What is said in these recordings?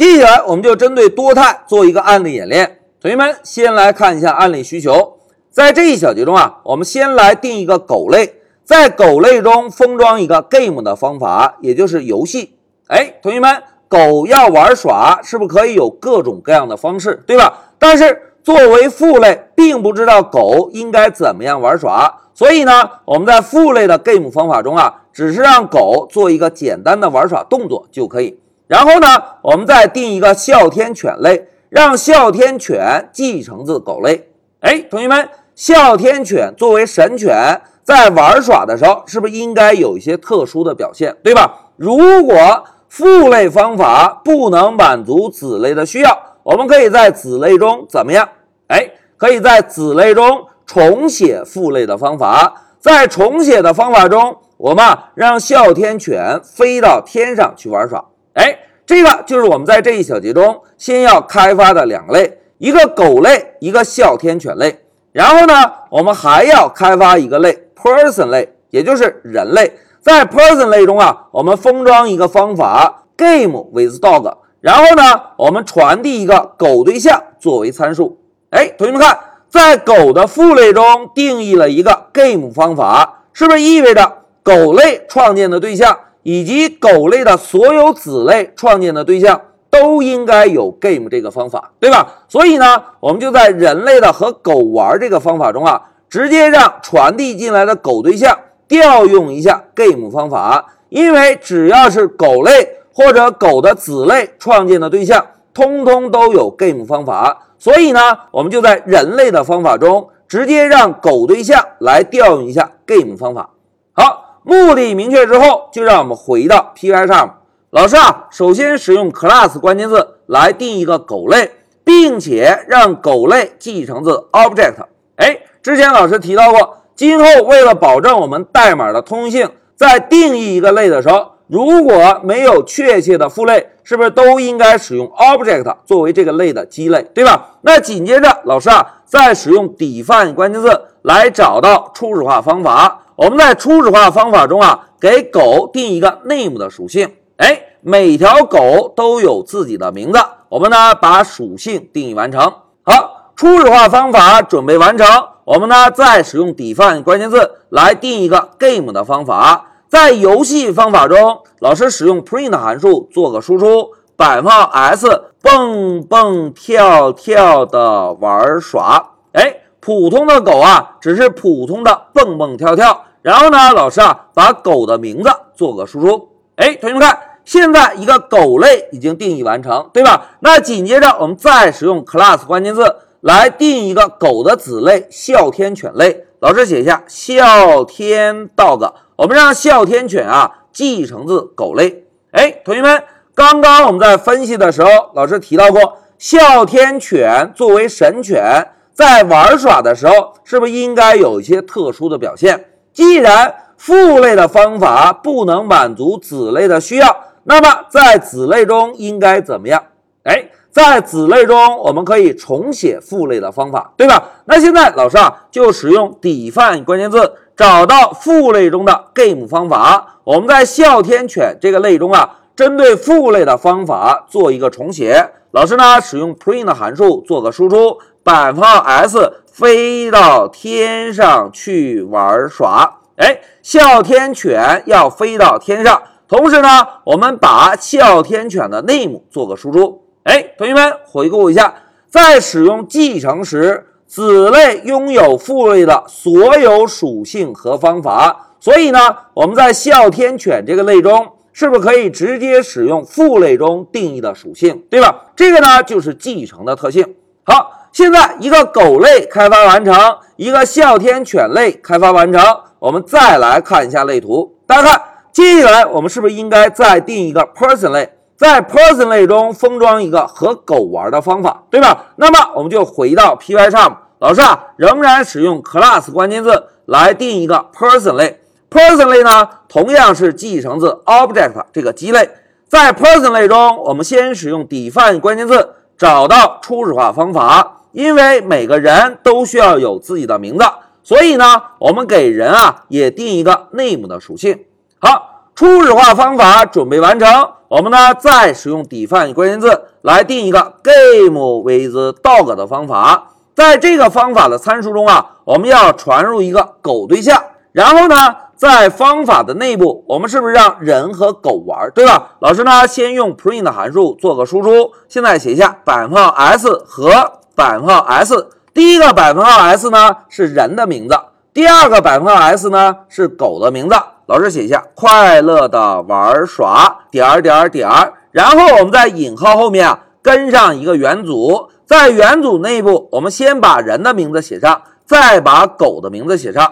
接下来我们就针对多肽做一个案例演练。同学们先来看一下案例需求，在这一小节中啊，我们先来定一个狗类，在狗类中封装一个 game 的方法，也就是游戏。哎，同学们，狗要玩耍，是不是可以有各种各样的方式，对吧？但是作为父类，并不知道狗应该怎么样玩耍，所以呢，我们在父类的 game 方法中啊，只是让狗做一个简单的玩耍动作就可以。然后呢，我们再定一个哮天犬类。让哮天犬继承自狗类。哎，同学们，哮天犬作为神犬，在玩耍的时候，是不是应该有一些特殊的表现，对吧？如果父类方法不能满足子类的需要，我们可以在子类中怎么样？哎，可以在子类中重写父类的方法。在重写的方法中，我们让哮天犬飞到天上去玩耍。哎。这个就是我们在这一小节中先要开发的两类，一个狗类，一个哮天犬类。然后呢，我们还要开发一个类，person 类，也就是人类。在 person 类中啊，我们封装一个方法，game with dog。然后呢，我们传递一个狗对象作为参数。哎，同学们看，在狗的父类中定义了一个 game 方法，是不是意味着狗类创建的对象？以及狗类的所有子类创建的对象都应该有 game 这个方法，对吧？所以呢，我们就在人类的和狗玩这个方法中啊，直接让传递进来的狗对象调用一下 game 方法，因为只要是狗类或者狗的子类创建的对象，通通都有 game 方法。所以呢，我们就在人类的方法中直接让狗对象来调用一下 game 方法。好。目的明确之后，就让我们回到 Py 上。老师啊，首先使用 class 关键字来定一个狗类，并且让狗类继承自 object。哎，之前老师提到过，今后为了保证我们代码的通用性，在定义一个类的时候，如果没有确切的父类，是不是都应该使用 object 作为这个类的基类，对吧？那紧接着，老师啊，再使用 define 关键字来找到初始化方法。我们在初始化方法中啊，给狗定一个 name 的属性。哎，每条狗都有自己的名字。我们呢，把属性定义完成。好，初始化方法准备完成。我们呢，再使用 define 关键字来定一个 game 的方法。在游戏方法中，老师使用 print 函数做个输出，摆放 s 蹦蹦跳跳的玩耍。哎，普通的狗啊，只是普通的蹦蹦跳跳。然后呢，老师啊，把狗的名字做个输出。哎，同学们看，现在一个狗类已经定义完成，对吧？那紧接着我们再使用 class 关键字来定一个狗的子类哮天犬类。老师写一下哮天 dog，我们让哮天犬啊继承自狗类。哎，同学们，刚刚我们在分析的时候，老师提到过，哮天犬作为神犬，在玩耍的时候，是不是应该有一些特殊的表现？既然父类的方法不能满足子类的需要，那么在子类中应该怎么样？哎，在子类中我们可以重写父类的方法，对吧？那现在老师啊就使用 define 关键字找到父类中的 game 方法。我们在哮天犬这个类中啊，针对父类的方法做一个重写。老师呢使用 print 函数做个输出，百分号 s。飞到天上去玩耍，哎，哮天犬要飞到天上。同时呢，我们把哮天犬的 name 做个输出。哎，同学们回顾一下，在使用继承时，子类拥有父类的所有属性和方法。所以呢，我们在哮天犬这个类中，是不是可以直接使用父类中定义的属性，对吧？这个呢，就是继承的特性。好。现在一个狗类开发完成，一个哮天犬类开发完成。我们再来看一下类图，大家看，接下来我们是不是应该再定一个 person 类，在 person 类中封装一个和狗玩的方法，对吧？那么我们就回到 Pycharm，老师啊，仍然使用 class 关键字来定一个 person 类。person 类呢，同样是继承自 object 这个基类。在 person 类中，我们先使用 define 关键字找到初始化方法。因为每个人都需要有自己的名字，所以呢，我们给人啊也定一个 name 的属性。好，初始化方法准备完成，我们呢再使用 define 关键字来定一个 game with dog 的方法。在这个方法的参数中啊，我们要传入一个狗对象，然后呢，在方法的内部，我们是不是让人和狗玩，对吧？老师呢，先用 print 函数做个输出，现在写一下百分号 s 和百分号 s。第一个百分号 s 呢是人的名字，第二个百分号 s 呢是狗的名字。老师写一下快乐的玩耍点点点，然后我们在引号后面啊跟上一个元组，在元组内部，我们先把人的名字写上，再把狗的名字写上。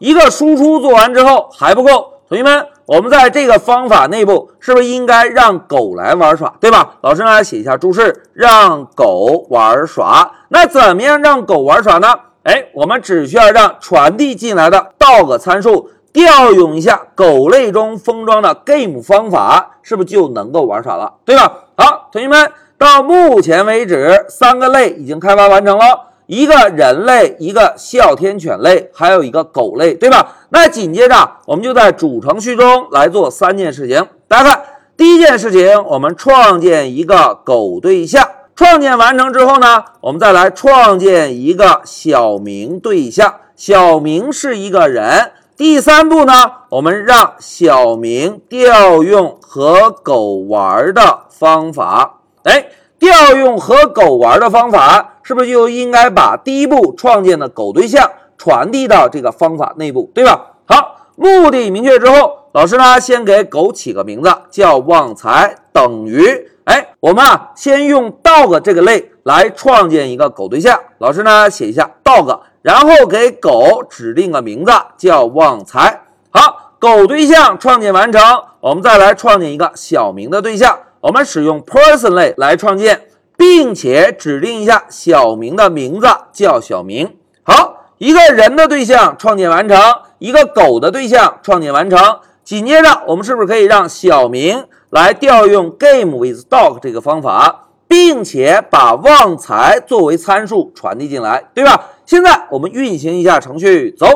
一个输出做完之后还不够，同学们，我们在这个方法内部是不是应该让狗来玩耍，对吧？老师呢写一下注释，让狗玩耍。那怎么样让狗玩耍呢？哎，我们只需要让传递进来的 dog 参数。调用一下狗类中封装的 game 方法，是不是就能够玩耍了，对吧？好，同学们，到目前为止，三个类已经开发完成了，一个人类，一个哮天犬类，还有一个狗类，对吧？那紧接着，我们就在主程序中来做三件事情。大家看，第一件事情，我们创建一个狗对象，创建完成之后呢，我们再来创建一个小明对象，小明是一个人。第三步呢，我们让小明调用和狗玩的方法。哎，调用和狗玩的方法，是不是就应该把第一步创建的狗对象传递到这个方法内部，对吧？好，目的明确之后，老师呢先给狗起个名字，叫旺财等于。哎，我们啊先用 dog 这个类来创建一个狗对象。老师呢写一下 dog。然后给狗指定个名字叫旺财。好，狗对象创建完成，我们再来创建一个小明的对象。我们使用 person 类来创建，并且指定一下小明的名字叫小明。好，一个人的对象创建完成，一个狗的对象创建完成。紧接着，我们是不是可以让小明来调用 game with dog 这个方法？并且把旺财作为参数传递进来，对吧？现在我们运行一下程序，走。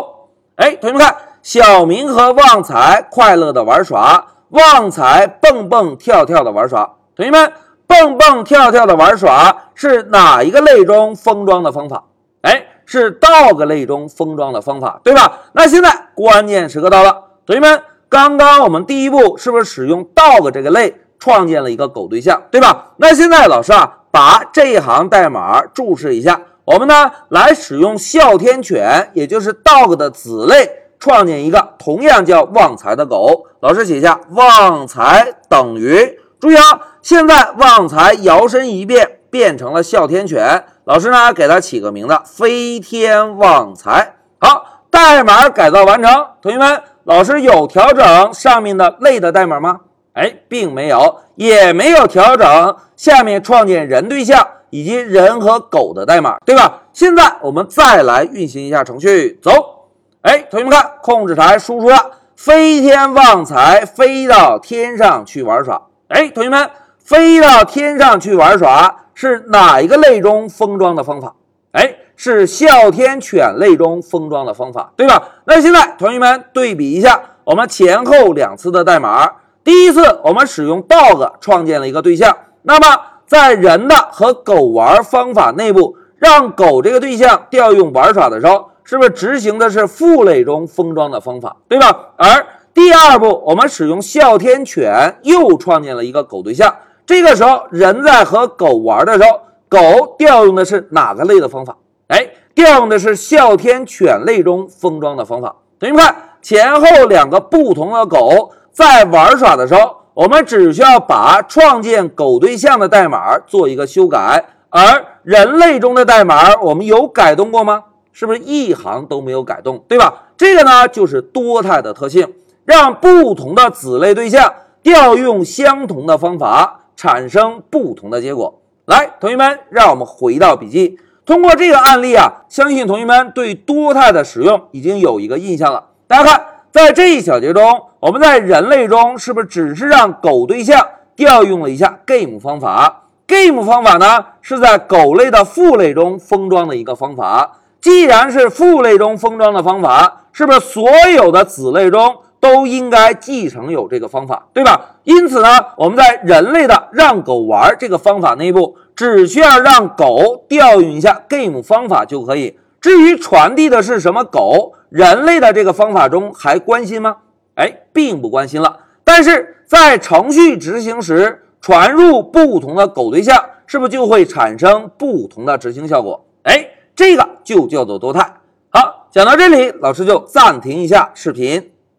哎，同学们看，小明和旺财快乐的玩耍，旺财蹦蹦跳跳的玩耍。同学们，蹦蹦跳跳的玩耍是哪一个类中封装的方法？哎，是 dog 类中封装的方法，对吧？那现在关键时刻到了，同学们，刚刚我们第一步是不是使用 dog 这个类？创建了一个狗对象，对吧？那现在老师啊，把这一行代码注释一下，我们呢来使用哮天犬，也就是 dog 的子类，创建一个同样叫旺财的狗。老师写下旺财等于，注意啊，现在旺财摇身一变变成了哮天犬。老师呢给它起个名字，飞天旺财。好，代码改造完成。同学们，老师有调整上面的类的代码吗？哎，并没有，也没有调整下面创建人对象以及人和狗的代码，对吧？现在我们再来运行一下程序，走。哎，同学们看，控制台输出了飞天旺财飞到天上去玩耍。哎，同学们，飞到天上去玩耍是哪一个类中封装的方法？哎，是哮天犬类中封装的方法，对吧？那现在同学们对比一下，我们前后两次的代码。第一次，我们使用 dog 创建了一个对象。那么，在人的和狗玩方法内部，让狗这个对象调用玩耍的时候，是不是执行的是父类中封装的方法，对吧？而第二步，我们使用哮天犬又创建了一个狗对象。这个时候，人在和狗玩的时候，狗调用的是哪个类的方法？哎，调用的是哮天犬类中封装的方法。同学们看，前后两个不同的狗。在玩耍的时候，我们只需要把创建狗对象的代码做一个修改，而人类中的代码我们有改动过吗？是不是一行都没有改动，对吧？这个呢就是多态的特性，让不同的子类对象调用相同的方法产生不同的结果。来，同学们，让我们回到笔记，通过这个案例啊，相信同学们对多态的使用已经有一个印象了。大家看。在这一小节中，我们在人类中是不是只是让狗对象调用了一下 game 方法？game 方法呢是在狗类的父类中封装的一个方法。既然是父类中封装的方法，是不是所有的子类中都应该继承有这个方法，对吧？因此呢，我们在人类的让狗玩这个方法内部，只需要让狗调用一下 game 方法就可以。至于传递的是什么狗，人类的这个方法中还关心吗？哎，并不关心了。但是在程序执行时，传入不同的狗对象，是不是就会产生不同的执行效果？哎，这个就叫做多态。好，讲到这里，老师就暂停一下视频。